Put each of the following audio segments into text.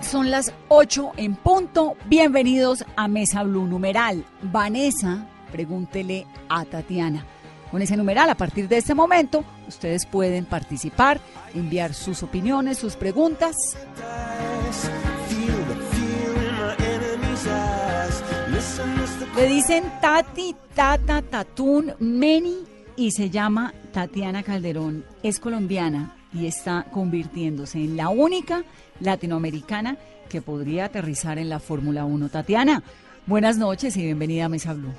Son las 8 en punto. Bienvenidos a Mesa Blue Numeral. Vanessa, pregúntele a Tatiana. Con ese numeral, a partir de este momento, ustedes pueden participar, enviar sus opiniones, sus preguntas. Le dicen Tati, Tata, Tatún, Meni y se llama Tatiana Calderón. Es colombiana y está convirtiéndose en la única latinoamericana que podría aterrizar en la Fórmula 1. Tatiana, buenas noches y bienvenida a Mesa Blue.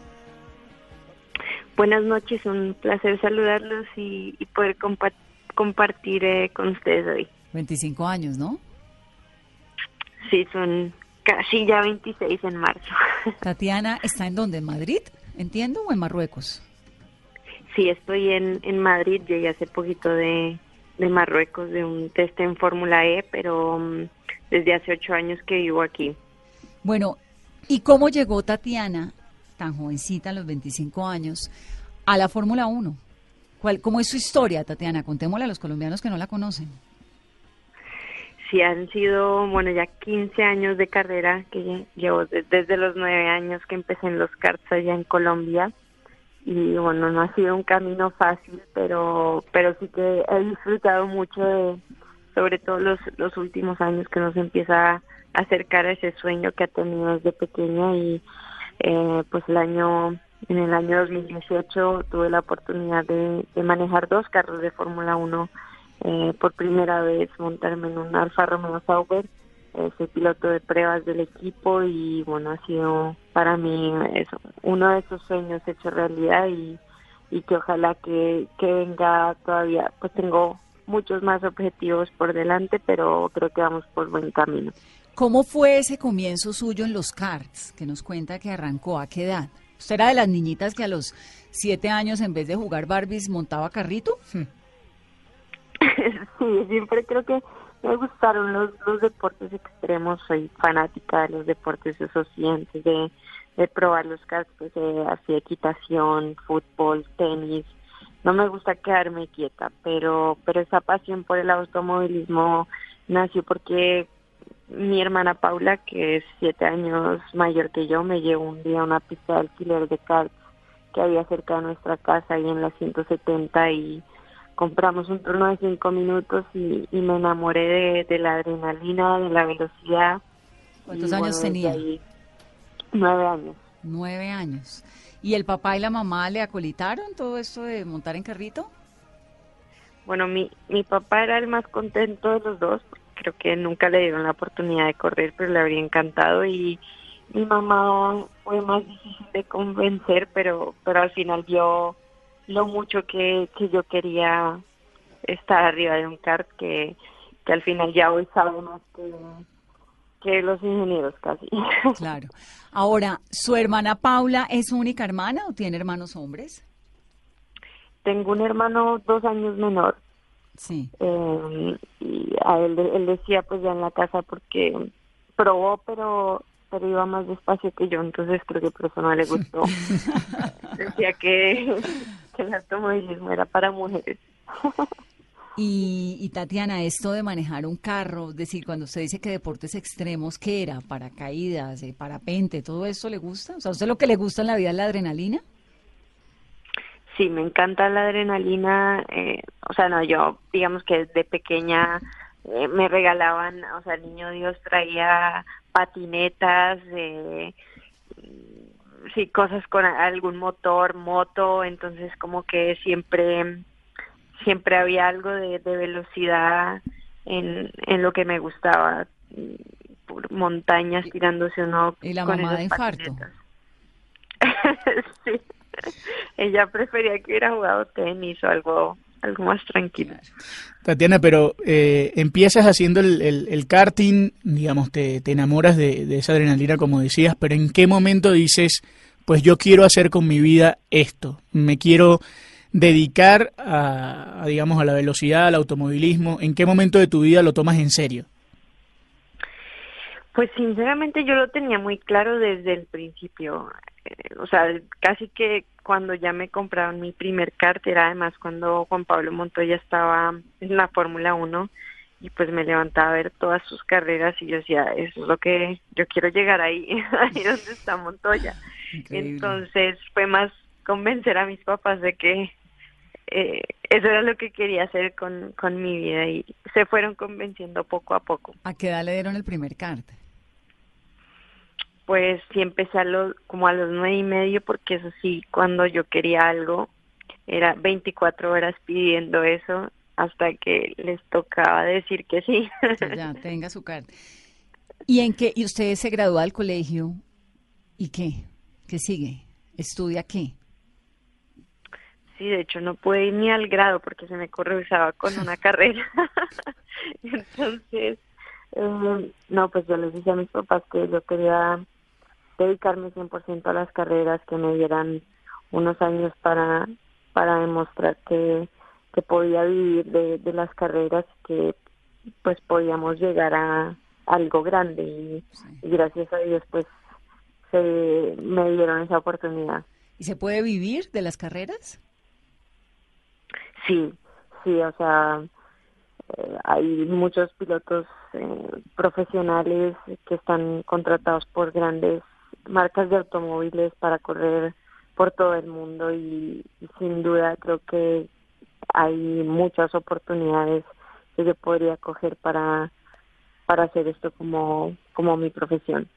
Buenas noches, un placer saludarlos y, y poder compa- compartir eh, con ustedes hoy. 25 años, ¿no? Sí, son casi ya 26 en marzo. Tatiana está en dónde? ¿En Madrid? Entiendo, o en Marruecos. Sí, estoy en, en Madrid, llegué hace poquito de, de Marruecos de un test en Fórmula E, pero mm, desde hace ocho años que vivo aquí. Bueno, ¿y cómo llegó Tatiana, tan jovencita, a los 25 años, a la Fórmula 1? ¿Cuál, ¿Cómo es su historia, Tatiana? Contémosle a los colombianos que no la conocen. Sí, han sido, bueno, ya 15 años de carrera que lle- llevo de- desde los nueve años que empecé en los karts allá en Colombia. Y bueno, no ha sido un camino fácil, pero, pero sí que he disfrutado mucho de, sobre todo los, los últimos años que nos empieza a acercar a ese sueño que ha tenido desde pequeña y eh, pues el año, en el año 2018 tuve la oportunidad de, manejar dos carros de Fórmula 1 eh, por primera vez montarme en un Alfa Romeo Sauber. Soy piloto de pruebas del equipo y bueno, ha sido para mí eso, uno de esos sueños hecho realidad y, y que ojalá que, que venga todavía, pues tengo muchos más objetivos por delante, pero creo que vamos por buen camino. ¿Cómo fue ese comienzo suyo en los karts? Que nos cuenta que arrancó a qué edad. ¿Usted era de las niñitas que a los siete años, en vez de jugar Barbies, montaba carrito? Sí, siempre creo que me gustaron los, los deportes extremos, soy fanática de los deportes esos siguientes, de, de probar los pues eh, así equitación, fútbol, tenis. No me gusta quedarme quieta, pero, pero esa pasión por el automovilismo nació porque mi hermana Paula, que es siete años mayor que yo, me llevó un día a una pista de alquiler de karts que había cerca de nuestra casa, ahí en la 170, y compramos un turno de cinco minutos y, y me enamoré de, de la adrenalina, de la velocidad. ¿Cuántos Y, años tenía? ahí, nueve años. Nueve años. ¿Y el papá y la mamá le acolitaron todo esto de montar en carrito? Bueno, mi, mi papá era el más contento de los dos, creo que nunca le dieron la oportunidad de correr, pero le habría encantado y mi mamá fue más difícil de convencer, pero pero al final vio lo mucho que, que yo quería estar arriba de un kart que, que al final ya hoy sabe más que, que los ingenieros casi. Claro. Ahora, ¿su hermana Paula es su única hermana o tiene hermanos hombres? Tengo un hermano dos años menor Sí. eh, y a él, él decía pues ya en la casa porque probó pero pero iba más despacio que yo entonces creo que por eso no le gustó decía que, que el automovilismo era para mujeres Y, y Tatiana, esto de manejar un carro, es decir, cuando usted dice que deportes extremos, ¿qué era? ¿Paracaídas, eh, parapente, todo eso le gusta? O sea, ¿a usted lo que le gusta en la vida es la adrenalina? sí, me encanta la adrenalina. Eh, o sea, no, yo digamos que de pequeña eh, me regalaban, o sea, el niño Dios traía patinetas, eh, sí, cosas con algún motor, moto, entonces como que siempre, siempre había algo de, de velocidad en, en lo que me gustaba, por montañas tirándose uno. ¿Y la con mamá de infarto? sí, ella prefería que hubiera jugado tenis o algo, algo más tranquilo. Tatiana, pero eh, empiezas haciendo el, el- el karting, digamos, te, te enamoras de, de esa adrenalina, como decías, pero ¿en qué momento dices, pues yo quiero hacer con mi vida esto? Me quiero dedicar a, a, digamos, a la velocidad, al automovilismo. ¿En qué momento de tu vida lo tomas en serio? Pues sinceramente yo lo tenía muy claro desde el principio. O sea, casi que cuando ya me compraron mi primer cartera, además cuando Juan Pablo Montoya estaba en la Fórmula 1 y pues me levantaba a ver todas sus carreras y yo decía, eso es lo que yo quiero llegar ahí, ahí donde está Montoya. Increíble. Entonces fue más convencer a mis papás de que eh, eso era lo que quería hacer con, con mi vida y se fueron convenciendo poco a poco. ¿A qué edad le dieron el primer kart? Pues sí empecé a los, como a los nueve y medio porque eso sí, cuando yo quería algo, era 24 horas pidiendo eso hasta que les tocaba decir que sí. Ya tenga su kart. ¿Y en qué? ¿Y usted se gradúa del colegio? ¿Y qué? ¿Qué sigue? ¿Estudia qué? Sí, de hecho no pude ir ni al grado porque se me cruzaba con una carrera. Entonces, eh, no, pues yo les dije a mis papás que yo quería dedicarme 100% a las carreras, que me dieran unos años para, para demostrar que, que podía vivir de, de las carreras, que pues podíamos llegar a algo grande y, y gracias a Dios pues se me dieron esa oportunidad. ¿Y se puede vivir de las carreras? Sí, sí, o sea, eh, hay muchos pilotos eh, profesionales que están contratados por grandes marcas de automóviles para correr por todo el mundo y, sin duda creo que hay muchas oportunidades que yo podría coger para para hacer esto como como mi profesión.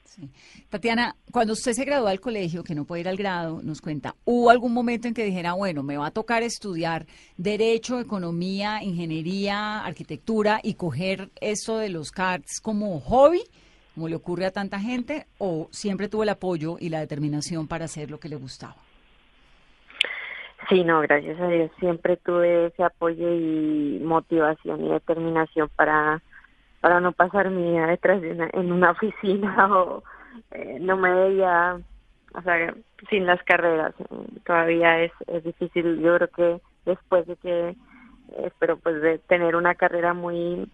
Tatiana, cuando usted se graduó del colegio, que no puede ir al grado, nos cuenta, ¿hubo algún momento en que dijera, bueno, me va a tocar estudiar Derecho, Economía, Ingeniería, Arquitectura y coger esto de los CARTs como hobby, como le ocurre a tanta gente, o siempre tuvo el apoyo y la determinación para hacer lo que le gustaba? Sí, no, gracias a Dios siempre tuve ese apoyo y motivación y determinación para para no pasar mi vida detrás de una, en una oficina o eh, no me veía, o sea, sin las carreras. Todavía es, es difícil. Yo creo que después de que, espero pues de tener una carrera muy,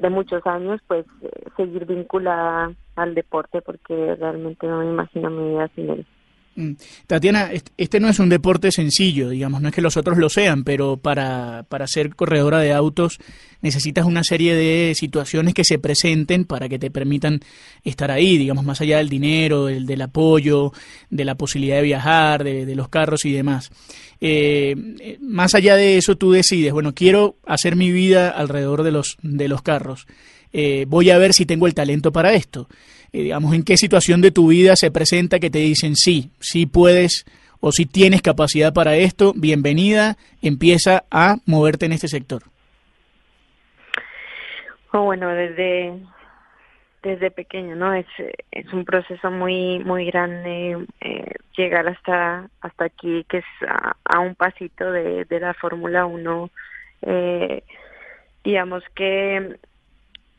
de muchos años, pues eh, seguir vinculada al deporte porque realmente no me imagino mi vida sin él. Mm. Tatiana, est- este no es un deporte sencillo, digamos, no es que los otros lo sean, pero para, para ser corredora de autos necesitas una serie de situaciones que se presenten para que te permitan estar ahí, digamos, más allá del dinero, del, del apoyo, de la posibilidad de viajar, de, de los carros y demás. Eh, eh, más allá de eso, tú decides, bueno, quiero hacer mi vida alrededor de los, de los carros. Eh, voy a ver si tengo el talento para esto. Digamos, en qué situación de tu vida se presenta que te dicen sí, sí puedes o si tienes capacidad para esto, bienvenida, empieza a moverte en este sector. Oh, bueno, desde desde pequeño, ¿no? Es, es un proceso muy muy grande eh, llegar hasta hasta aquí, que es a, a un pasito de, de la Fórmula 1. Eh, digamos que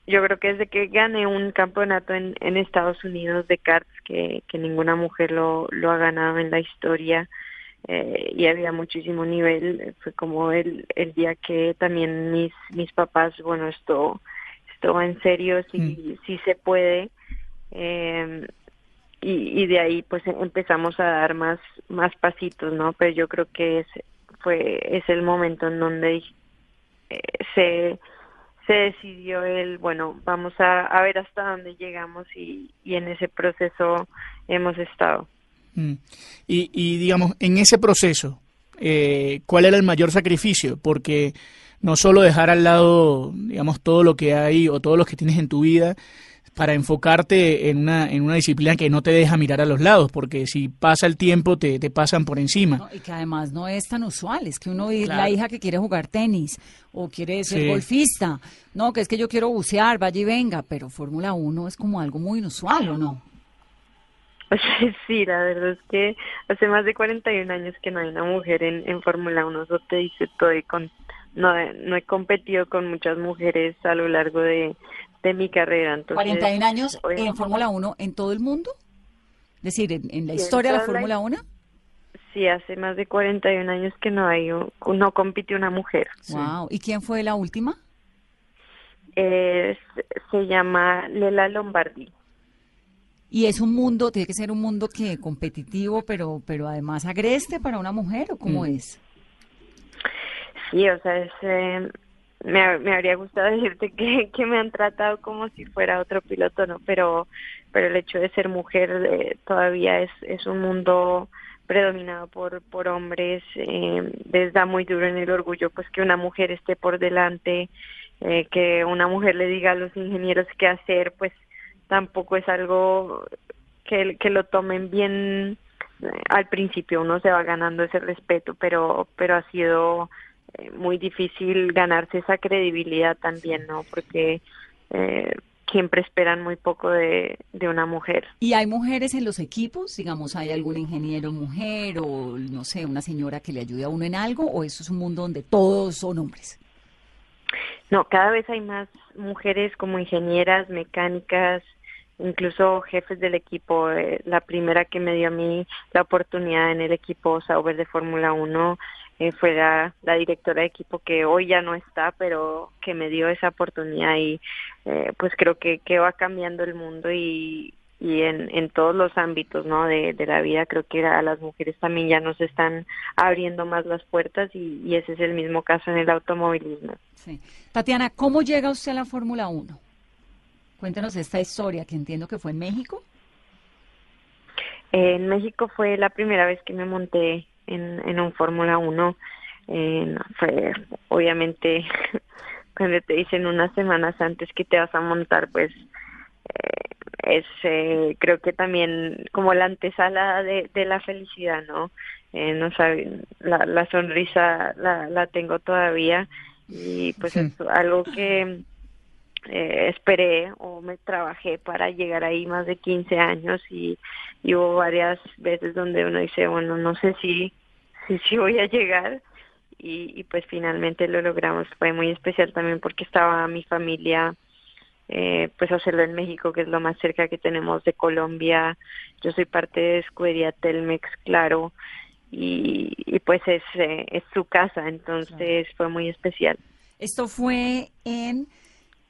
yo creo que desde que gané un campeonato en, en Estados Unidos de karts, que, que ninguna mujer lo, lo ha ganado en la historia, eh, y había muchísimo nivel, fue como el, el día que también mis, mis papás, bueno, esto, esto va en serio, si, si se puede, eh, y, y de ahí pues empezamos a dar más, más pasitos, ¿no? Pero yo creo que es, fue, es el momento en donde eh, se se decidió el, bueno, vamos a, a ver hasta dónde llegamos y, y en ese proceso hemos estado. Mm. Y, y, digamos, en ese proceso, eh, cuál era el mayor sacrificio, porque no solo dejar al lado, digamos, todo lo que hay o todo lo que tienes en tu vida para enfocarte en una, en una disciplina que no te deja mirar a los lados, porque si pasa el tiempo te, te pasan por encima. No, y que además no es tan usual, es que uno ve la hija que quiere jugar tenis o quiere ser Sí. golfista, no, que es que yo quiero bucear, vaya y venga, pero Fórmula 1 es como algo muy inusual, ¿o no? Sí, la verdad es que hace más de 41 años que no hay una mujer en, en Fórmula 1, eso te dice todo y con, no, he- no he competido con muchas mujeres a lo largo de, de mi carrera. Entonces, 41 años en Fórmula 1 en todo el mundo, es decir, en, en la historia de la Fórmula 1. Sí, hace más de 41 años que no hay, un- no compite una mujer. Wow, ¿y quién fue la última? Eh, se- se llama Lela Lombardi. Y es un mundo, tiene que ser un mundo que competitivo, pero pero además agreste para una mujer o cómo Mm. es? Sí, o sea, es, eh, me, ha- me habría gustado decirte que, me han tratado como si fuera otro piloto, ¿no? Pero, pero el hecho de ser mujer eh, todavía es, es un mundo predominado por, por hombres. Eh, les da muy duro en el orgullo pues que una mujer esté por delante, eh, que una mujer le diga a los ingenieros qué hacer, pues tampoco es algo que, que lo tomen bien al principio uno se va ganando ese respeto pero pero ha sido muy difícil ganarse esa credibilidad también no porque eh, siempre esperan muy poco de, de una mujer ¿Y hay mujeres en los equipos? Digamos, ¿hay algún ingeniero mujer o, no sé, una señora que le ayude a uno en algo? ¿O eso es un mundo donde todos son hombres? No, cada vez hay más mujeres como ingenieras, mecánicas, incluso jefes del equipo. Eh, la primera que me dio a mí la oportunidad en el equipo Sauber de Fórmula 1 eh, fue la, la directora de equipo que hoy ya no está, pero que me dio esa oportunidad y eh, pues creo que, que va cambiando el mundo y, y en, en todos los ámbitos ¿no? de, de la vida creo que a las mujeres también ya nos están abriendo más las puertas y, y ese es el mismo caso en el automovilismo. Sí. Tatiana, ¿cómo llega usted a la Fórmula 1? Cuéntenos esta historia, que entiendo que fue en México. En México fue la primera vez que me monté en, en un Fórmula 1. Eh, no, fue obviamente cuando te dicen unas semanas antes que te vas a montar, pues eh, es eh, creo que también como la antesala de, de la felicidad, ¿no? Eh, no saben, la, la sonrisa la, la tengo todavía y pues es algo que eh, esperé o me trabajé para llegar ahí más de 15 años y, y hubo varias veces donde uno dice, bueno, no sé si, si, si voy a llegar y, y pues finalmente lo logramos. Fue muy especial también porque estaba mi familia, eh, pues hacerlo en México, que es lo más cerca que tenemos de Colombia. Yo soy parte de Escudería Telmex, claro, y, y pues es, eh, es su casa, entonces fue muy especial. Esto fue en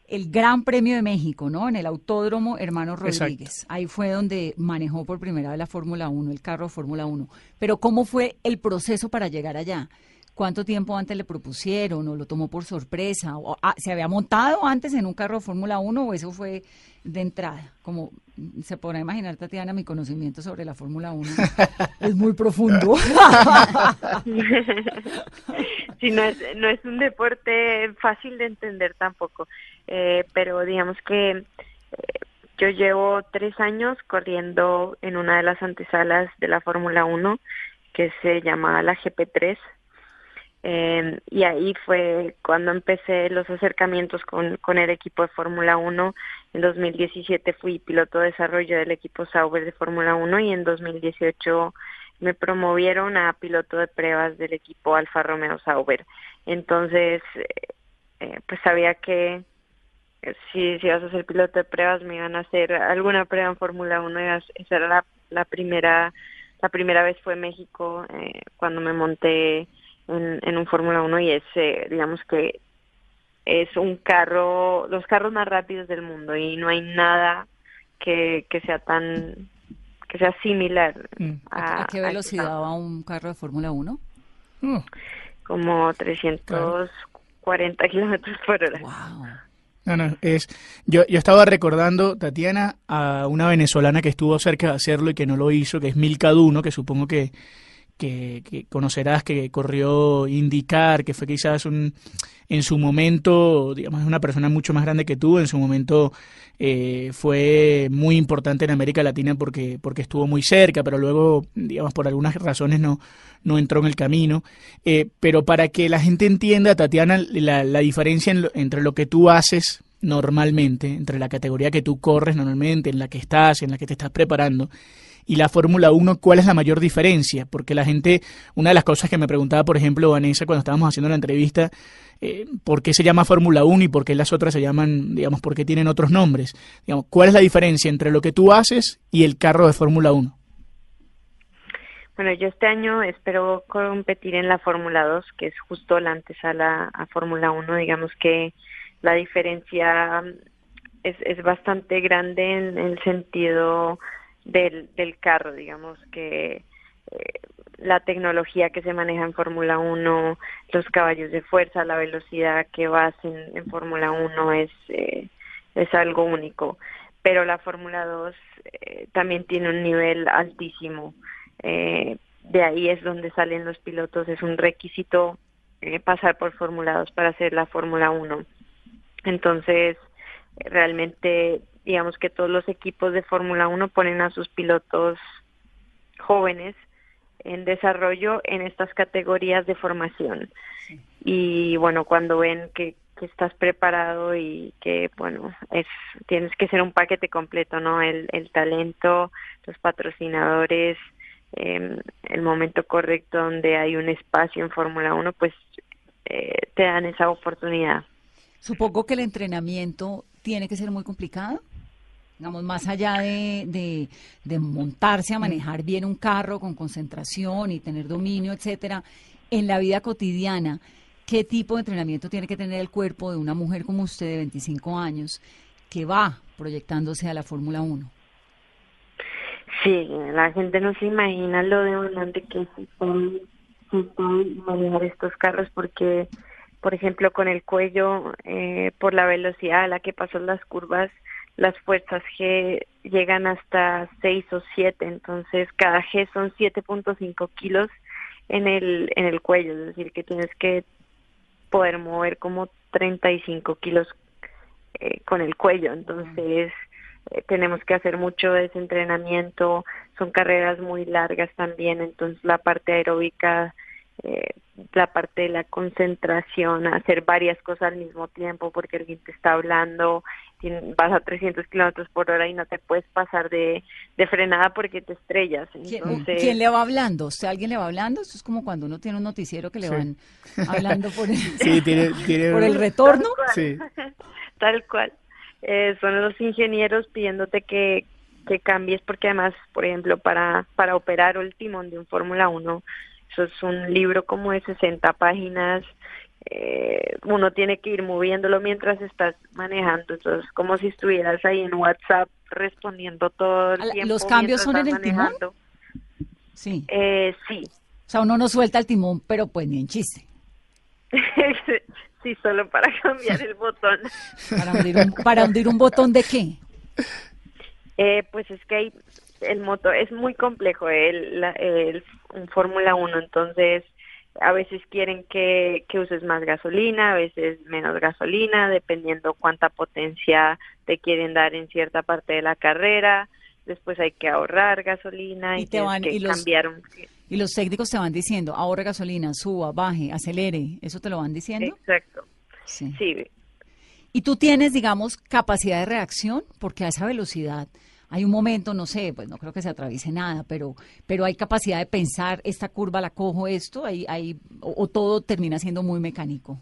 el Gran Premio de México, ¿no? En el Autódromo Hermano Exacto. Rodríguez. Ahí fue donde manejó por primera vez la Fórmula 1, el carro de Fórmula 1. Pero ¿cómo fue el proceso para llegar allá? ¿Cuánto tiempo antes le propusieron o lo tomó por sorpresa? O, ah, ¿Se había montado antes en un carro de Fórmula 1 o eso fue de entrada? Como se podrá imaginar, Tatiana, mi conocimiento sobre la Fórmula 1 es muy profundo. sí, no es, no es un deporte fácil de entender tampoco, eh, pero digamos que eh, yo llevo tres años corriendo en una de las antesalas de la Fórmula 1 que se llama la GP3 eh, y ahí fue cuando empecé los acercamientos con, con el equipo de Fórmula 1. En 2017 fui piloto de desarrollo del equipo Sauber de Fórmula 1 y en 2018 me promovieron a piloto de pruebas del equipo Alfa Romeo Sauber. Entonces, eh, eh, pues sabía que eh, si, si ibas a ser piloto de pruebas me iban a hacer alguna prueba en Fórmula 1 y as- esa era la, la primera la primera vez fue México eh, cuando me monté en, en un Fórmula 1 y es eh, digamos que es un carro los carros más rápidos del mundo y no hay nada que, que sea tan que sea similar Mm. a, ¿A qué a velocidad va un carro de Fórmula 1? Mm. como 340 kilómetros por hora. Wow. No, no, es. Yo, yo estaba recordando, Tatiana, a una venezolana que estuvo cerca de hacerlo y que no lo hizo, que es Milka Duno, que supongo que, que, que conocerás que corrió indicar, que fue quizás un, en su momento, digamos, una persona mucho más grande que tú, en su momento eh, fue muy importante en América Latina porque, porque estuvo muy cerca, pero luego, digamos, por algunas razones no, no entró en el camino. Eh, pero para que la gente entienda, Tatiana, la, la diferencia en lo- entre lo que tú haces normalmente, entre la categoría que tú corres normalmente, en la que estás, en la que te estás preparando, y la Fórmula 1, ¿cuál es la mayor diferencia? Porque la gente, una de las cosas que me preguntaba, por ejemplo, Vanessa, cuando estábamos haciendo la entrevista, eh, ¿por qué se llama Fórmula 1 y por qué las otras se llaman, digamos, por qué tienen otros nombres? Digamos, ¿cuál es la diferencia entre lo que tú haces y el carro de Fórmula 1? Bueno, yo este año espero competir en la Fórmula 2, que es justo la antesala a Fórmula 1. Digamos que la diferencia mm, es, es bastante grande en el sentido del, del carro, digamos que eh, la tecnología que se maneja en Fórmula 1, los caballos de fuerza, la velocidad que vas en, Fórmula 1 es, eh, es algo único. Pero la Fórmula 2 eh, también tiene un nivel altísimo. Eh, de ahí es donde salen los pilotos, es un requisito eh, pasar por Fórmula 2 para hacer la Fórmula 1. Entonces, realmente, digamos que todos los equipos de Fórmula 1 ponen a sus pilotos jóvenes en desarrollo en estas categorías de formación. Y bueno, cuando ven que, que estás preparado y que, bueno, es tienes que ser un paquete completo, ¿no? El, el talento, los patrocinadores, eh, el momento correcto donde hay un espacio en Fórmula 1, pues eh, te dan esa oportunidad. Supongo que el entrenamiento tiene que ser muy complicado. Digamos, más allá de, de, de montarse a manejar bien un carro con concentración y tener dominio, etcétera, en la vida cotidiana, ¿qué tipo de entrenamiento tiene que tener el cuerpo de una mujer como usted de 25 años que va proyectándose a la Fórmula 1? Sí, la gente no se imagina lo demandante que estar- estar manejar estos carros porque, por ejemplo, con el cuello, eh, por la velocidad a la que pasan las curvas, las fuerzas G llegan hasta 6 o 7, entonces cada G son 7.5 kilos en el, en el cuello, es decir, que tienes que poder mover como 35 kilos eh, con el cuello, entonces eh, tenemos que hacer mucho de ese entrenamiento, son carreras muy largas también, entonces la parte aeróbica, eh, la parte de la concentración, hacer varias cosas al mismo tiempo porque alguien te está hablando, vas a 300 kilómetros por hora y no te puedes pasar de, de frenada porque te estrellas. ¿Quién, Entonces, quién le va hablando? ¿Usted alguien le va hablando? Esto es como cuando uno tiene un noticiero que le Sí. van hablando por el, Sí, tiene, tiene- por el retorno. Sí. Tal cual. Eh, son los ingenieros pidiéndote que, que cambies porque además, por ejemplo, para, para operar el timón de un Fórmula 1, eso es un libro como de 60 páginas, eh, uno tiene que ir moviéndolo mientras estás manejando, entonces como si estuvieras ahí en WhatsApp respondiendo todo el tiempo. ¿los cambios son en el timón? Sí. Eh, sí, O sea, uno no suelta el timón, pero pues ni en chiste. sí, solo para cambiar el botón. Para hundir un, para hundir un botón de qué? Eh, pues es que hay, el motor es muy complejo, el, la- el, un Fórmula 1, entonces a veces quieren que, que uses más gasolina, a veces menos gasolina, dependiendo cuánta potencia te quieren dar en cierta parte de la carrera. Después hay que ahorrar gasolina y, Y te tienes van- que y los- cambiar un... Y los técnicos te van diciendo, ahorre gasolina, suba, baje, acelere. ¿Eso te lo van diciendo? Exacto. Sí. Sí, Y tú tienes, digamos, capacidad de reacción, porque a esa velocidad hay un momento, no sé, pues no creo que se atraviese nada, pero, pero hay capacidad de pensar, esta curva la cojo, esto, hay, hay, o, todo termina siendo muy mecánico.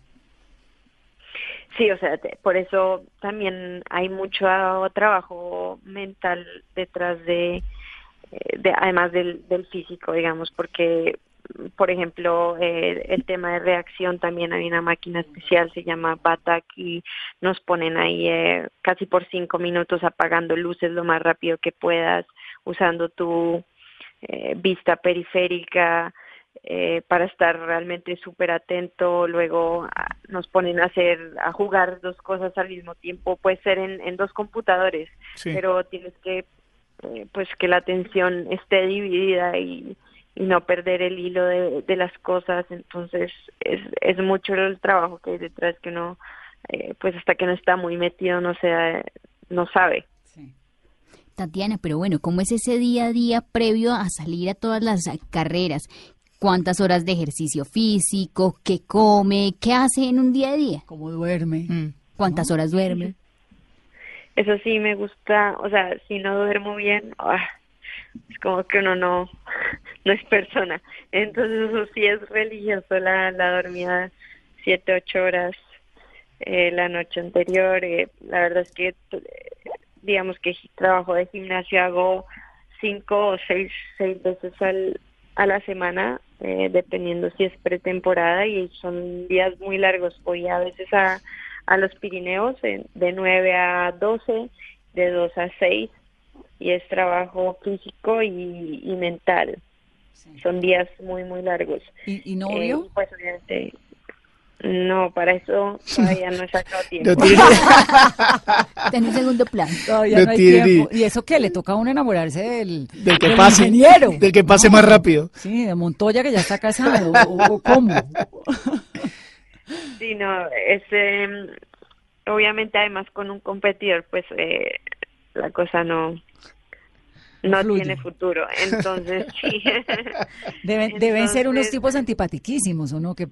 Sí, o sea, te- por eso también hay mucho ah, trabajo mental detrás de, eh, de además del físico, digamos, porque, por ejemplo, eh, el tema de reacción también hay una máquina especial, se llama BATAC y nos ponen ahí eh, casi por cinco minutos apagando luces lo más rápido que puedas, usando tu eh, vista periférica, eh, para estar realmente súper atento. Luego ah, nos ponen a hacer, a jugar dos cosas al mismo tiempo. Puede ser en, en dos computadores, Sí. pero tienes que, eh, pues, que la atención esté dividida y, y no perder el hilo de, de las cosas. Entonces es, es mucho el trabajo que hay detrás que uno, eh, pues hasta que no está muy metido, no, se, no sabe. Tatiana, pero bueno, ¿cómo es ese día a día previo a salir a todas las carreras? ¿Cuántas horas de ejercicio físico? ¿Qué come? ¿Qué hace en un día a día? ¿Cómo duerme? Mm. ¿Cuántas horas duerme? Eso sí me gusta, o sea, si no duermo bien, ah, es como que uno no, no es persona. Entonces eso sí es religioso, la, la dormida siete, ocho horas eh, la noche anterior. eh, la verdad es que, eh, digamos que trabajo de gimnasio hago cinco o seis, seis veces al, a la semana, eh, dependiendo si es pretemporada y son días muy largos. Voy a veces a, a los Pirineos de 9 a 12, de 2 a 6 y es trabajo físico y, y mental. Son días muy, muy largos. ¿Y, y novio? Eh, pues obviamente, no, para eso todavía no he sacado tiempo. No tiene- un segundo plano. Todavía no no hay tiene tiempo. ¿Y eso qué? ¿Le toca a uno enamorarse del, del que del pase, ingeniero? del que pase más rápido. Sí, de Montoya que ya está casado. ¿O, o cómo? Sí, no, es, eh, obviamente además con un competidor, pues eh, la cosa no no fluye. tiene futuro. Entonces, sí. Deben, deben ser unos tipos antipatiquísimos, ¿o no? Que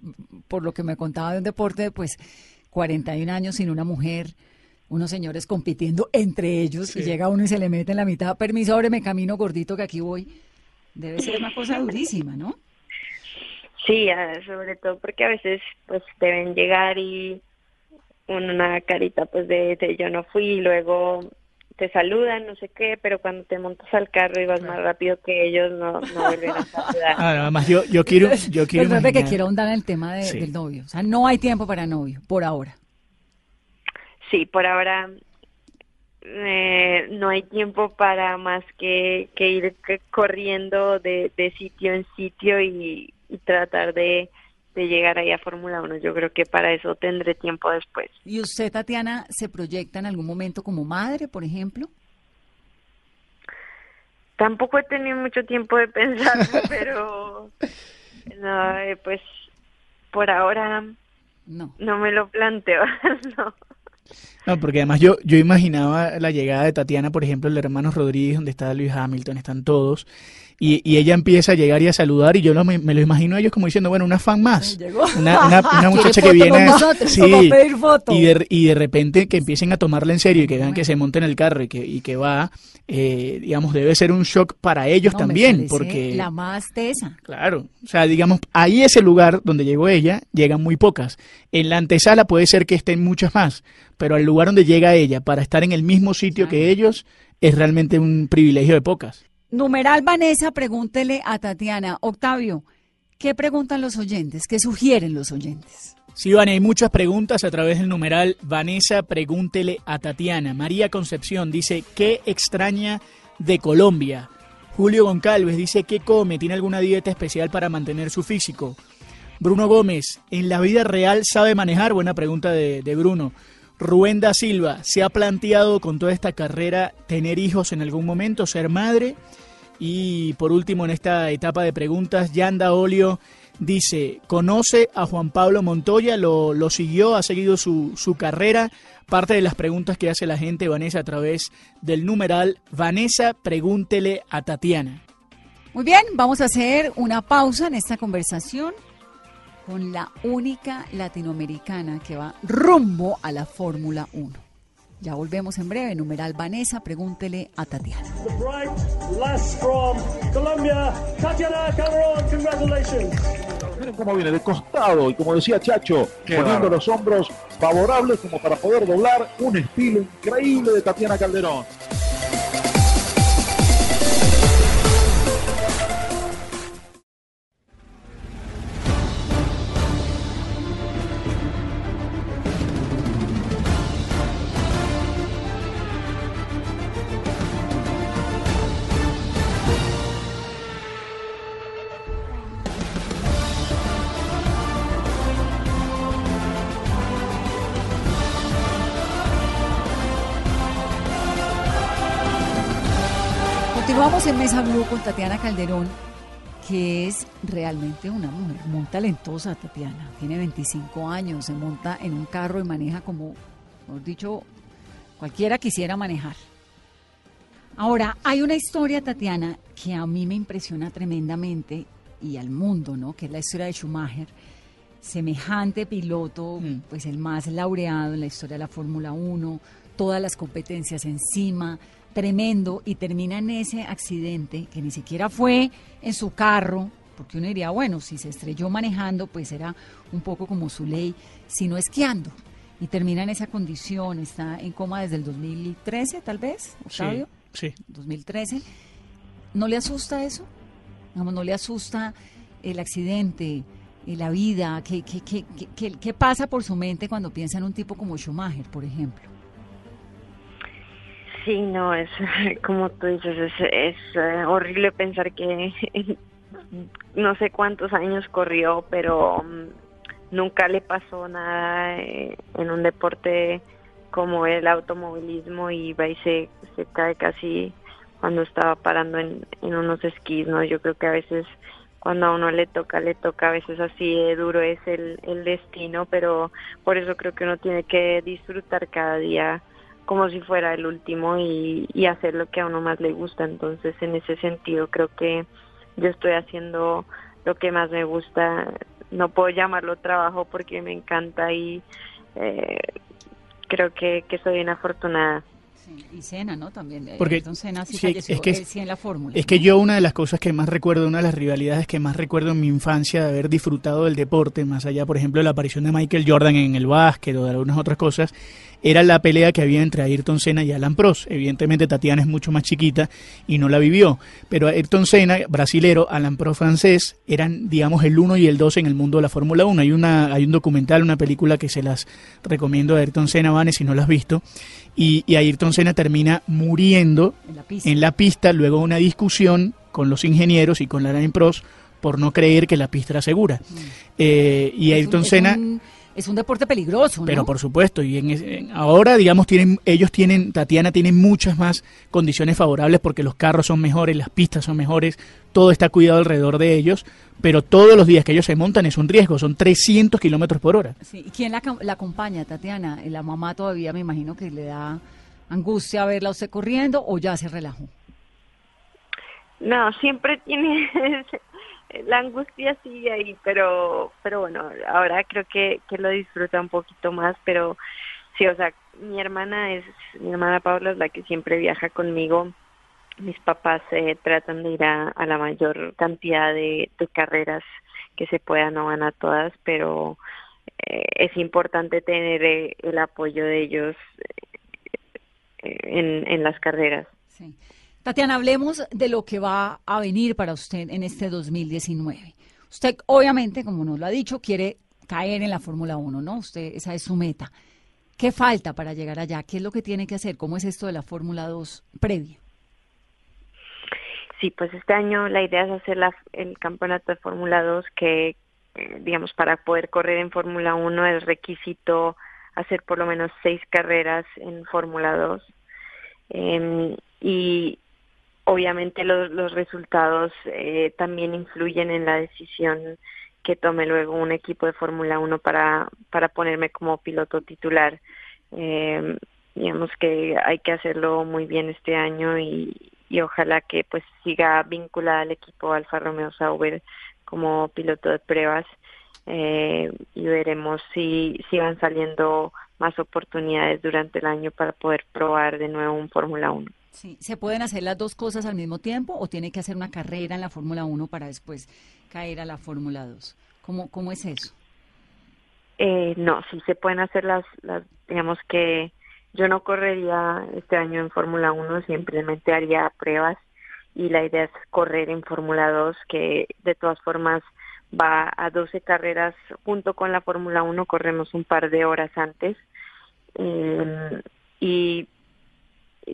por lo que me contaba de un deporte, pues 41 años sin una mujer, unos señores compitiendo entre ellos y llega uno y se le mete en la mitad, permiso, ábreme camino gordito que aquí voy. Debe ser una cosa durísima, ¿no? Sí, sobre todo porque a veces pues deben llegar y una carita pues de, de yo no fui y luego te saludan, no sé qué, pero cuando te montas al carro y vas más rápido que ellos no, no vuelven a saludar. Ah, nada más yo, yo quiero, yo quiero Perdón de que imaginar- quiero ahondar en el tema de- Sí. del novio. O sea, no hay tiempo para novio, por ahora. Sí, por ahora eh, no hay tiempo para más que, que ir corriendo de, de sitio en sitio y, y tratar de, de llegar ahí a Fórmula 1. Yo creo que para eso tendré tiempo después. ¿Y usted, Tatiana, se proyecta en algún momento como madre, por ejemplo? Tampoco he tenido mucho tiempo de pensarlo, pero no, eh, pues por ahora No. no me lo planteo. no. No, porque además yo, yo imaginaba la llegada de Tatiana, por ejemplo, el de Hermanos Rodríguez, donde está Luis Hamilton, están todos, y, y ella empieza a llegar y a saludar, y yo lo- me, me lo imagino a ellos como diciendo, bueno, una fan más. Llegó. Una, una, una muchacha que viene con a- nosotros, sí, pedir foto. y de, y de repente que empiecen a tomarla en serio y que vean que se monta en el carro y que, y que va, eh, digamos, debe ser un shock para ellos No, también, porque... La más tesa. Claro, o sea, digamos, ahí ese lugar donde llegó ella, llegan muy pocas. En la antesala puede ser que estén muchas más, pero al lugar donde llega ella para estar en el mismo sitio que ellos es realmente un privilegio de pocas. Numeral Vanessa, pregúntele a Tatiana. Octavio, ¿qué preguntan los oyentes? ¿Qué sugieren los oyentes? Sí, Vane, hay muchas preguntas a través del numeral Vanessa, pregúntele a Tatiana. María Concepción dice, ¿qué extraña de Colombia? Julio Goncalves dice, ¿qué come? ¿Tiene alguna dieta especial para mantener su físico? Bruno Gómez, ¿en la vida real sabe manejar? Buena pregunta de, de Bruno. Rubén da Silva, ¿se ha planteado con toda esta carrera tener hijos en algún momento, ser madre? Y por último, en esta etapa de preguntas, Yanda Olio dice, ¿conoce a Juan Pablo Montoya? ¿Lo, lo siguió? ¿Ha seguido su, su carrera? Parte de las preguntas que hace la gente, Vanessa, a través del numeral Vanessa, pregúntele a Tatiana. Muy bien, vamos a hacer una pausa en esta conversación con la única latinoamericana que va rumbo a la Fórmula 1. Ya volvemos en breve. Numeral Vanessa, pregúntele a Tatiana. The bright lass from Colombia, Tatiana Calderón, congratulations. Miren cómo viene de costado y como decía Chacho, Qué poniendo los hombros favorables como para poder doblar un estilo increíble de Tatiana Calderón. En Mesa Blue con Tatiana Calderón, que es realmente una mujer muy talentosa, Tatiana. Tiene 25 años, se monta en un carro y maneja como, mejor dicho, cualquiera quisiera manejar. Ahora, hay una historia, Tatiana, que a mí me impresiona tremendamente y al mundo, ¿no? Que es la historia de Schumacher. Semejante piloto, pues el más laureado en la historia de la Fórmula 1, todas las competencias encima, tremendo, y termina en ese accidente que ni siquiera fue en su carro, porque uno diría, bueno, si se estrelló manejando, pues era un poco como su ley, sino esquiando. Y termina en esa condición, está en coma desde el 2013, tal vez, Octavio. Sí. 2013. ¿No le asusta eso? Digamos, ¿No le asusta el accidente, eh, la vida? ¿Qué, qué, qué, qué, qué pasa por su mente cuando piensa en un tipo como Schumacher, por ejemplo? Sí, no, es como tú dices, es, es eh, horrible pensar que no sé cuántos años corrió, pero mm, nunca le pasó nada eh, en un deporte como el automovilismo y va y se, se cae casi cuando estaba parando en, en unos esquís, ¿no? Yo creo que a veces cuando a uno le toca, le toca, a veces así de duro es el, el destino, pero por eso creo que uno tiene que disfrutar cada día como si fuera el último y, y hacer lo que a uno más le gusta. Entonces, en ese sentido, creo que yo estoy haciendo lo que más me gusta. No puedo llamarlo trabajo porque me encanta y eh, creo que, que soy una afortunada. Y Senna, ¿no? También. eh, Porque- Ayrton Senna sí, sí, falleció, es que- eh, sí en la fórmula. Es que yo una de las cosas que más recuerdo, una de las rivalidades que más recuerdo en mi infancia de haber disfrutado del deporte, más allá, por ejemplo, de la aparición de Michael Jordan en el básquet o de algunas otras cosas, era la pelea que había entre Ayrton Senna y Alan Prost. Evidentemente Tatiana es mucho más chiquita y no la vivió, pero Ayrton Senna, brasilero, Alan Prost francés, eran, digamos, el 1 y el 2 en el mundo de la Fórmula 1. Hay, una, hay un documental, una película que se las recomiendo de Ayrton Senna, Vanes, si no la has visto, y, y Ayrton Senna termina muriendo En la pista. en la pista luego de una discusión con los ingenieros y con la Alain Prost por no creer que la pista era segura. Eh, y Mm. Es un- Ayrton Senna, un- es un deporte peligroso, ¿no? pero por supuesto, y en, en- ahora, digamos, tienen, ellos tienen, Tatiana tiene muchas más condiciones favorables porque los carros son mejores, las pistas son mejores, todo está cuidado alrededor de ellos, pero todos los días que ellos se montan es un riesgo, son 300 kilómetros por hora. Sí, ¿Y quién la, acom- la acompaña, Tatiana? La mamá todavía me imagino que le da angustia verla usted corriendo o ya se relajó. No, siempre tiene la angustia sigue ahí, pero pero bueno, ahora creo que, que lo disfruta un poquito más, pero sí, o sea, mi hermana es, mi hermana Paula es la que siempre viaja conmigo. Mis papás eh, tratan de ir a, la mayor cantidad de, carreras que se puedan, no van a todas, pero eh, es importante tener eh, el apoyo de ellos eh, en, en las carreras. Sí. Tatiana, hablemos de lo que va a venir para usted en este 2019. Usted, obviamente, como nos lo ha dicho, quiere caer en la Fórmula 1, ¿no? Usted, esa es su meta. ¿Qué falta para llegar allá? ¿Qué es lo que tiene que hacer? ¿Cómo es esto de la Fórmula 2 previa? Sí, pues este año la idea es hacer la- el campeonato de Fórmula 2 que, eh, digamos, para poder correr en Fórmula 1 es requisito hacer por lo menos seis carreras en Fórmula 2. Em, y obviamente los, los resultados eh, también influyen en la decisión que tome luego un equipo de Fórmula 1 para, para ponerme como piloto titular. Eh, digamos que hay que hacerlo muy bien este año y, y ojalá que pues siga vinculada al equipo Alfa Romeo Sauber como piloto de pruebas eh, y veremos si, si van saliendo más oportunidades durante el año para poder probar de nuevo un Fórmula 1. Sí. ¿Se pueden hacer las dos cosas al mismo tiempo o tiene que hacer una carrera en la Fórmula 1 para después caer a la Fórmula 2? ¿Cómo, cómo es eso? Eh, no, sí se pueden hacer las, las, digamos que yo no correría este año en Fórmula 1, simplemente haría pruebas y la idea es correr en Fórmula 2, que de todas formas va a 12 carreras junto con la Fórmula 1, corremos un par de horas antes eh, y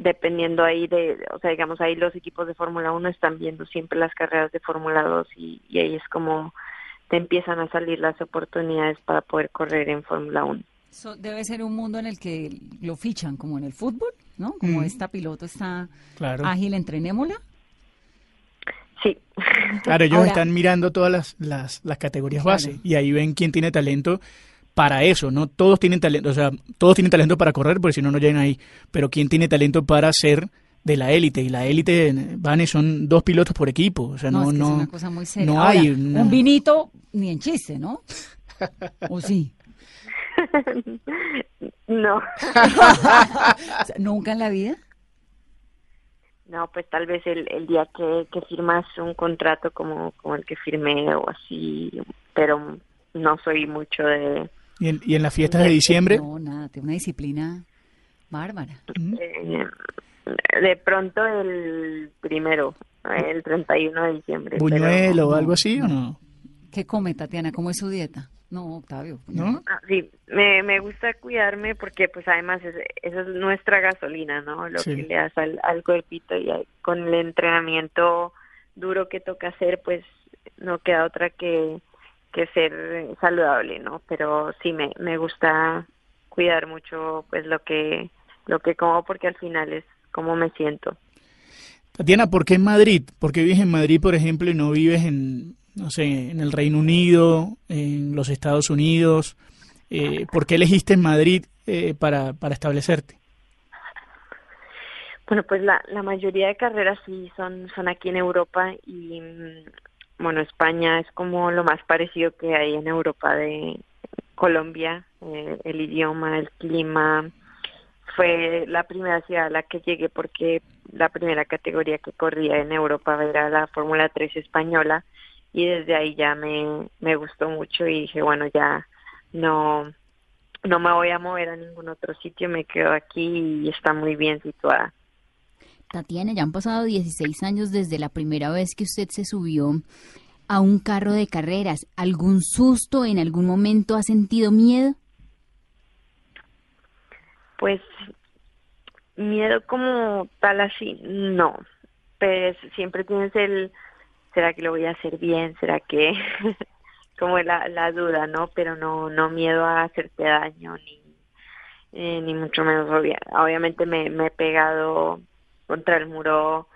dependiendo ahí de, o sea, digamos ahí los equipos de Fórmula 1 están viendo siempre las carreras de Fórmula 2 y, y ahí es como te empiezan a salir las oportunidades para poder correr en Fórmula 1. Eso debe ser un mundo en el que lo fichan, como en el fútbol, ¿no? Como Mm. esta piloto está Claro. ágil, entrenémosla. Sí. Claro, ellos Ahora- están mirando todas las, las, las categorías base y ahí ven quién tiene talento para eso, ¿no? Todos tienen talento, o sea, todos tienen talento para correr, porque si no, no llegan ahí, pero quién tiene talento para ser de la élite, y la élite, Vane, son dos pilotos por equipo, o sea, no, es que no, es una cosa muy seria. no Ahora, hay un vinito ni en chiste, ¿no? ¿O sí? No. O sea, ¿Nunca en la vida? No, pues tal vez el, el día que, que firmas un contrato como, como el que firmé o así, pero no soy mucho de... y, en, y en las fiestas de diciembre, No, nada, tiene una disciplina bárbara. eh, de pronto el primero, el 31 de diciembre. buñuelo o algo así, ¿o no? ¿Qué come, Tatiana? ¿Cómo es su dieta? No, Octavio. ¿No? Ah, sí, me, me gusta cuidarme porque pues además es, esa es nuestra gasolina, ¿no? Lo Sí. que le das al, al cuerpito y con el entrenamiento duro que toca hacer pues no queda otra que, que ser saludable, ¿no? Pero sí me, me gusta cuidar mucho pues lo que lo que como porque al final es como me siento. Tatiana, ¿por qué en Madrid? ¿Por qué vives en Madrid, por ejemplo, y no vives en, no sé, en el Reino Unido, en los Estados Unidos? Eh, ¿Por qué elegiste en Madrid eh, para, para establecerte? Bueno, pues la, la mayoría de carreras sí son, son aquí en Europa y bueno, España es como lo más parecido que hay en Europa de Colombia, eh, el idioma, el clima. Fue la primera ciudad a la que llegué porque la primera categoría que corría en Europa era la Fórmula 3 española y desde ahí ya me, me gustó mucho y dije, bueno, ya no, no me voy a mover a ningún otro sitio, me quedo aquí y está muy bien situada. Tatiana, ya han pasado 16 años desde la primera vez que usted se subió a un carro de carreras. ¿Algún susto en algún momento ha sentido miedo? Pues miedo como tal así, no. Pues siempre tienes el, ¿será que lo voy a hacer bien? ¿Será que como la, la duda, ¿no? Pero no, no miedo a hacerte daño ni, eh, ni mucho menos. obvia- obviamente me, me he pegado contra el muro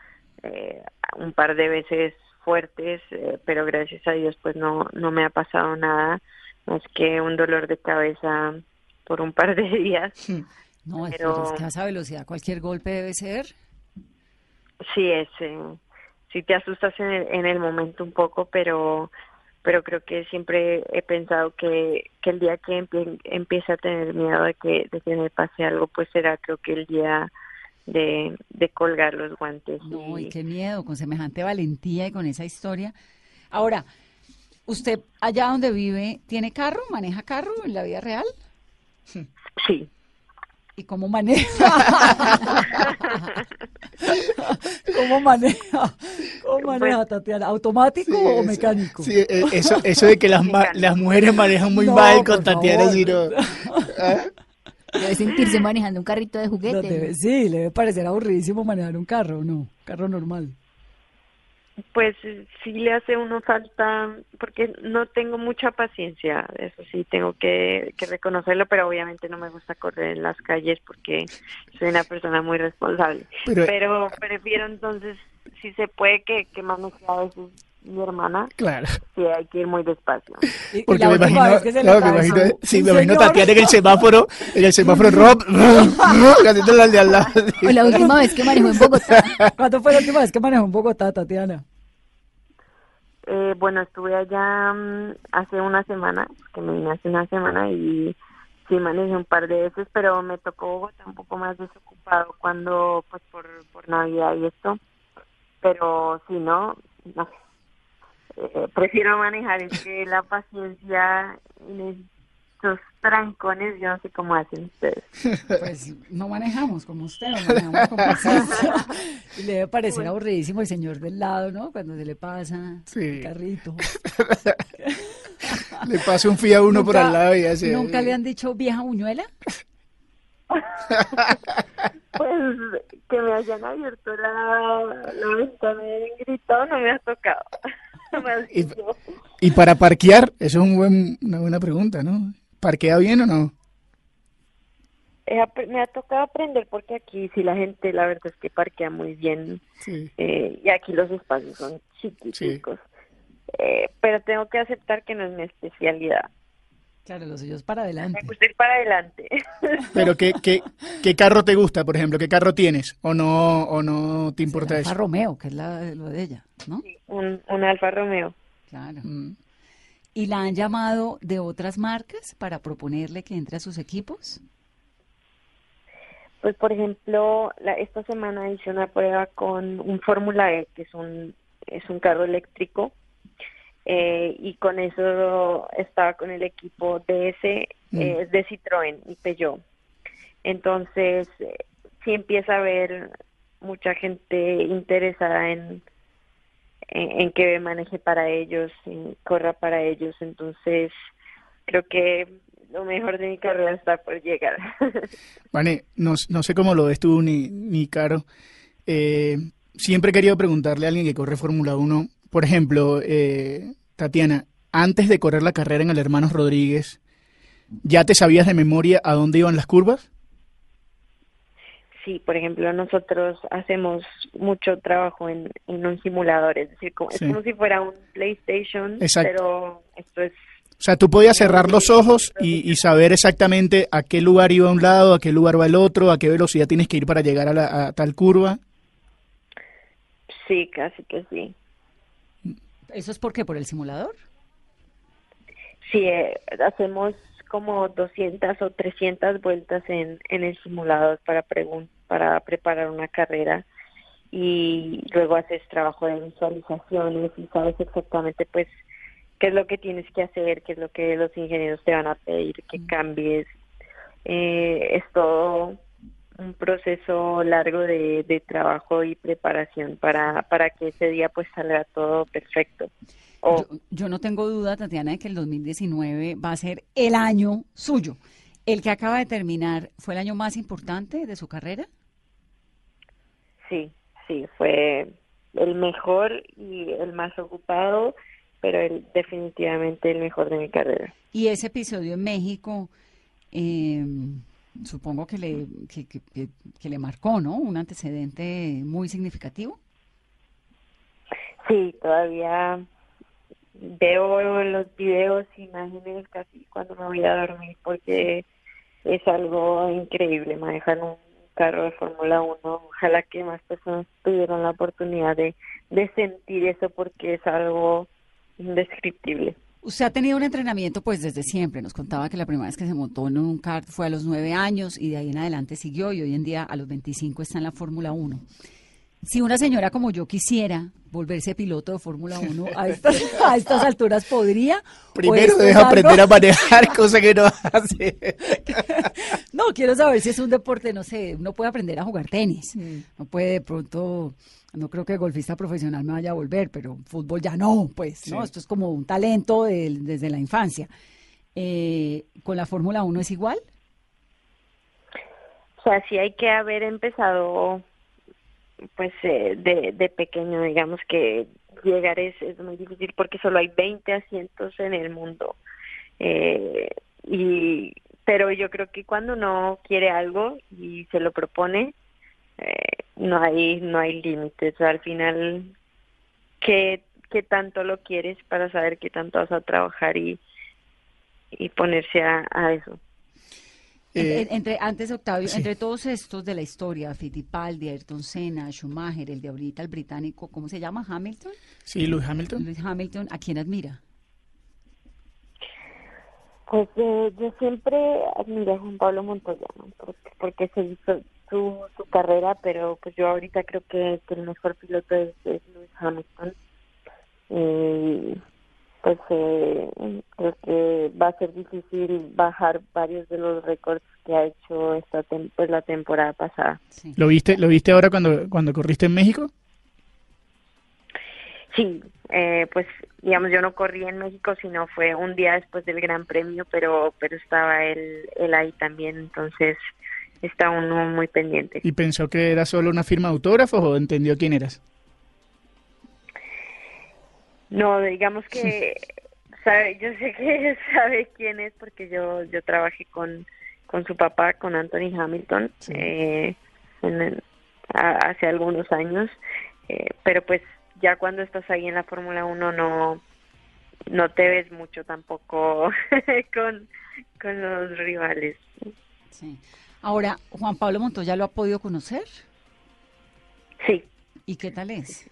eh, un par de veces fuertes, eh, pero gracias a Dios pues no, no me ha pasado nada más que un dolor de cabeza por un par de días. No, pero es que a esa velocidad cualquier golpe debe ser. Sí, es, eh, sí te asustas en el, en el momento un poco, pero pero creo que siempre he pensado que, que el día que empie- empiece a tener miedo de que, de que me pase algo, pues será creo que el día de, de colgar los guantes. No, y- y qué miedo, con semejante valentía y con esa historia. Ahora, ¿usted allá donde vive tiene carro? ¿Maneja carro en la vida real? Sí. ¿Y cómo maneja? ¿Cómo maneja? ¿Cómo maneja, Tatiana? ¿Automático o mecánico? Sí, eh, eso, eso de que las, ma- las mujeres manejan muy No, mal con Tatiana favor. Giro. Debe sentirse manejando un carrito de No, juguete. debe- sí, le debe parecer aburridísimo manejar un carro, ¿no? Carro normal. Pues eh, sí le hace uno falta, porque no tengo mucha paciencia, eso sí tengo que, que reconocerlo, pero obviamente no me gusta correr en las calles porque soy una persona muy responsable. Pero- Pero, prefiero entonces, si se puede, que, que maneje a veces mi hermana, Claro. sí hay que ir muy despacio. Y- Porque la me imagino, que claro, me imagino, un sí, me imagino señor. Tatiana en el semáforo, en el semáforo rob, haciéndole al de al lado. O la última vez que manejó en Bogotá. ¿Cuándo fue la última vez que manejó en Bogotá, Tatiana? Eh, bueno, estuve allá mm, hace una semana, que me vine hace una semana y sí manejé un par de veces, pero me tocó Bogotá un poco más desocupado cuando, pues por, por Navidad y esto. Pero si no, no sé. Eh, prefiero manejar, es que la paciencia en estos trancones, yo no sé cómo hacen ustedes. Pues no manejamos como usted, no manejamos con paciencia. Y le debe parecer aburridísimo el señor del lado, ¿no? Cuando se le pasa Sí. el carrito. Le pasa un fía uno por al lado y hace... ¿Nunca le han dicho vieja buñuela? Pues que me hayan abierto la, la ventana y gritado no me ha tocado. Y- para parquear, eso es un buen, una buena pregunta, ¿no? ¿Parquea bien o no? Ap- me ha tocado aprender porque aquí sí la gente la verdad es que parquea muy bien Sí. eh, y aquí los espacios son chiquiticos. Eh, pero tengo que aceptar que no es mi especialidad. Claro, los suyos para adelante. Me gusta ir para adelante. Pero ¿qué, qué, qué carro te gusta, por ejemplo? ¿Qué carro tienes? ¿O no, o no te importa Alfa eso? Romeo, que es la, lo de ella, ¿no? un, un Alfa Romeo. Claro. Mm. ¿Y la han llamado de otras marcas para proponerle que entre a sus equipos? Pues, por ejemplo, la, esta semana hice una prueba con un Fórmula E, que es un, es un carro eléctrico, eh, y con eso estaba con el equipo DS, eh, Mm. de Citroën y Peugeot. Entonces, eh, sí empieza a haber mucha gente interesada en, en, en que maneje para ellos, y corra para ellos. Entonces, creo que lo mejor de mi carrera está por llegar. Vane, no, no sé cómo lo ves tú ni, ni Caro. Eh, siempre he querido preguntarle a alguien que corre Fórmula 1, por ejemplo, eh, Tatiana, antes de correr la carrera en el Hermanos Rodríguez, ¿ya te sabías de memoria a dónde iban las curvas? Sí, por ejemplo, nosotros hacemos mucho trabajo en, en un simulador, es decir, como, Sí. es como si fuera un PlayStation, Exacto. pero esto es O sea, tú podías cerrar los ojos y, y saber exactamente a qué lugar iba un lado, a qué lugar va el otro, a qué velocidad tienes que ir para llegar a, la, a tal curva. sí, casi que sí. ¿Eso es porque por el simulador? Sí, eh, hacemos como 200 o 300 vueltas en, en el simulador para pregun- para preparar una carrera y luego haces trabajo de visualizaciones y sabes exactamente pues qué es lo que tienes que hacer, qué es lo que los ingenieros te van a pedir que cambies. Eh, es todo un proceso largo de, de trabajo y preparación para, para que ese día pues salga todo perfecto. Yo no tengo duda, Tatiana, de que el 2019 va a ser el año suyo. ¿El que acaba de terminar fue el año más importante de su carrera? Sí, sí, fue el mejor y el más ocupado, pero el, definitivamente el mejor de mi carrera. Y ese episodio en México, eh, supongo que le, que, que- le marcó, ¿no? Un antecedente muy significativo. Sí, todavía veo los videos, imágenes casi cuando me voy a dormir porque es algo increíble manejar un carro de Fórmula 1. Ojalá que más personas tuvieran la oportunidad de, de sentir eso porque es algo indescriptible. Usted ha tenido un entrenamiento pues desde siempre. Nos contaba que la primera vez que se montó en un kart fue a los nueve años y de ahí en adelante siguió y hoy en día a los 25 está en la Fórmula 1. Si una señora como yo quisiera volverse piloto de Fórmula 1 a estas, a estas alturas, ¿podría? ¿O Primero algo- aprender a manejar, cosa que no hace. No, quiero saber si es un deporte, no sé, uno puede aprender a jugar tenis. No puede de pronto, no creo que golfista profesional me vaya a volver, pero fútbol ya no, pues, ¿no? Sí. Esto es como un talento del- desde la infancia. Eh, ¿Con la Fórmula 1 es igual? O sea, sí hay que haber empezado pues eh, de, de pequeño, digamos que llegar es, es muy difícil porque solo hay 20 asientos en el mundo. Eh, y pero yo creo que cuando uno quiere algo y se lo propone, eh, no hay no hay límites. Al final, ¿qué, ¿qué tanto lo quieres para saber qué tanto vas a trabajar y, y ponerse a, a eso? Eh, en- entre, antes, Octavio, sí. entre todos estos de la historia, Fittipaldi, Ayrton Senna, Schumacher, el de ahorita, el británico, ¿cómo se llama? Hamilton. Sí, Lewis Hamilton. Lewis Hamilton, ¿a quién admira? Pues eh, yo siempre admiré a Juan Pablo Montoya, ¿no? porque, porque se hizo su, su carrera, pero pues yo ahorita creo que, que el mejor piloto es, es Lewis Hamilton. Y pues eh, creo que va a ser difícil bajar varios de los récords que ha hecho esta tem- pues la temporada pasada. ¿Lo viste, ¿Lo viste ahora cuando, cuando corriste en México? Sí, eh, pues digamos yo no corrí en México, sino fue un día después del Gran Premio, pero pero estaba él, él ahí también, entonces está uno muy pendiente. ¿Y pensó que era solo una firma de autógrafos o entendió quién eras? No, digamos que sabe, yo sé que sabe quién es porque yo yo trabajé con con su papá, con Anthony Hamilton, eh, en el- a- hace algunos años, eh, pero pues ya cuando estás ahí en la Fórmula 1 no no te ves mucho tampoco con, con los rivales. Sí. Ahora, Juan Pablo Montoya lo ha podido conocer. Sí. ¿Y qué tal es?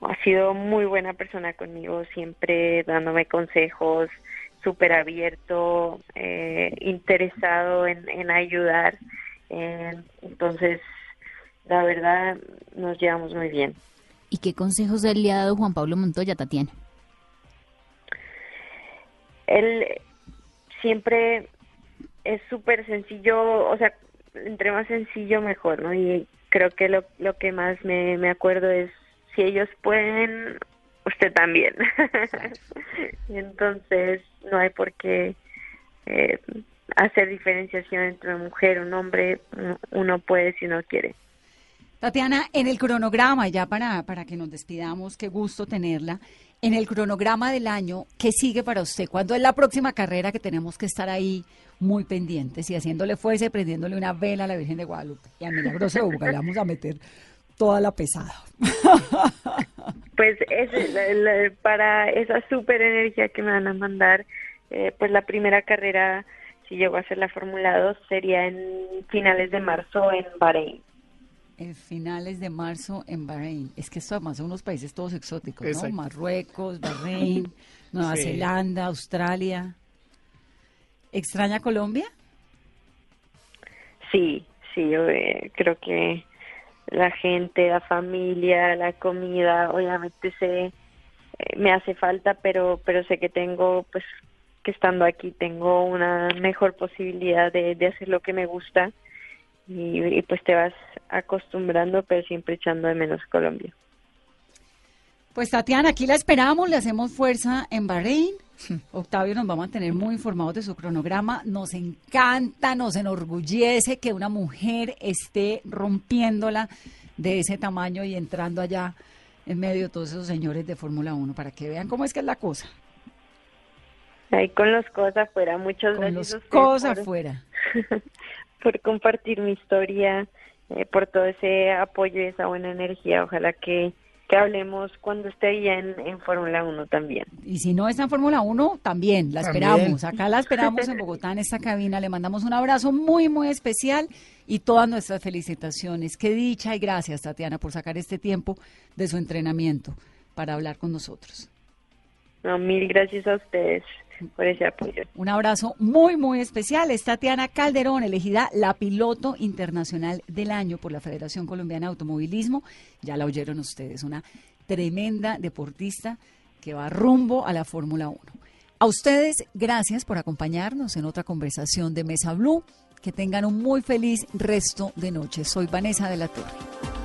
Ha sido muy buena persona conmigo, siempre dándome consejos, súper abierto, eh, interesado en, en ayudar. Eh, entonces, la verdad, nos llevamos muy bien. ¿Y qué consejos le ha dado Juan Pablo Montoya, Tatiana? Él siempre es súper sencillo, o sea, entre más sencillo mejor, ¿no? Y creo que lo, lo que más me, me acuerdo es, si ellos pueden, usted también. Entonces, no hay por qué eh, hacer diferenciación entre una mujer, un hombre, uno puede si uno quiere. Tatiana, en el cronograma, ya para, para que nos despidamos, qué gusto tenerla. En el cronograma del año, ¿qué sigue para usted? ¿Cuándo es la próxima carrera que tenemos que estar ahí muy pendientes y haciéndole fuerza, prendiéndole una vela a la Virgen de Guadalupe? Y a Milagroso de le vamos a meter toda la pesada. Pues es, para esa super energía que me van a mandar, eh, pues la primera carrera, si llego a hacer la Fórmula 2, sería en finales de marzo en Bahrein en finales de marzo en Bahrein. Es que esto además son unos países todos exóticos, ¿no? Marruecos, Bahrein, Nueva Zelanda, Australia. ¿Extraña Colombia? Sí, sí, yo eh, creo que la gente, la familia, la comida, obviamente sé, eh, me hace falta, pero, pero sé que tengo, pues, que estando aquí tengo una mejor posibilidad de, de hacer lo que me gusta y, pues te vas acostumbrando, pero siempre echando de menos Colombia. Pues Tatiana, aquí la esperamos, le hacemos fuerza en Bahrein. Octavio nos va a mantener muy informados de su cronograma. Nos encanta, nos enorgullece que una mujer esté rompiéndola de ese tamaño y entrando allá en medio de todos esos señores de Fórmula 1 para que vean cómo es que es la cosa. Ahí con los cosas afuera, muchas con Los cosas afuera. por compartir mi historia, eh, por todo ese apoyo y esa buena energía. Ojalá que, que hablemos cuando esté ya en, en Fórmula 1 también. Y si no está en Fórmula 1, también la esperamos. Acá la esperamos en Bogotá, en esta cabina. Le mandamos un abrazo muy, muy especial y todas nuestras felicitaciones. Qué dicha y gracias, Tatiana, por sacar este tiempo de su entrenamiento para hablar con nosotros. No, mil gracias a ustedes por ese apoyo. Un abrazo muy, muy especial. Es Tatiana Calderón, elegida la piloto internacional del año por la Federación Colombiana de Automovilismo. Ya la oyeron ustedes, una tremenda deportista que va rumbo a la Fórmula 1. A ustedes, gracias por acompañarnos en otra conversación de Mesa Blue. Que tengan un muy feliz resto de noche. Soy Vanessa de la Torre.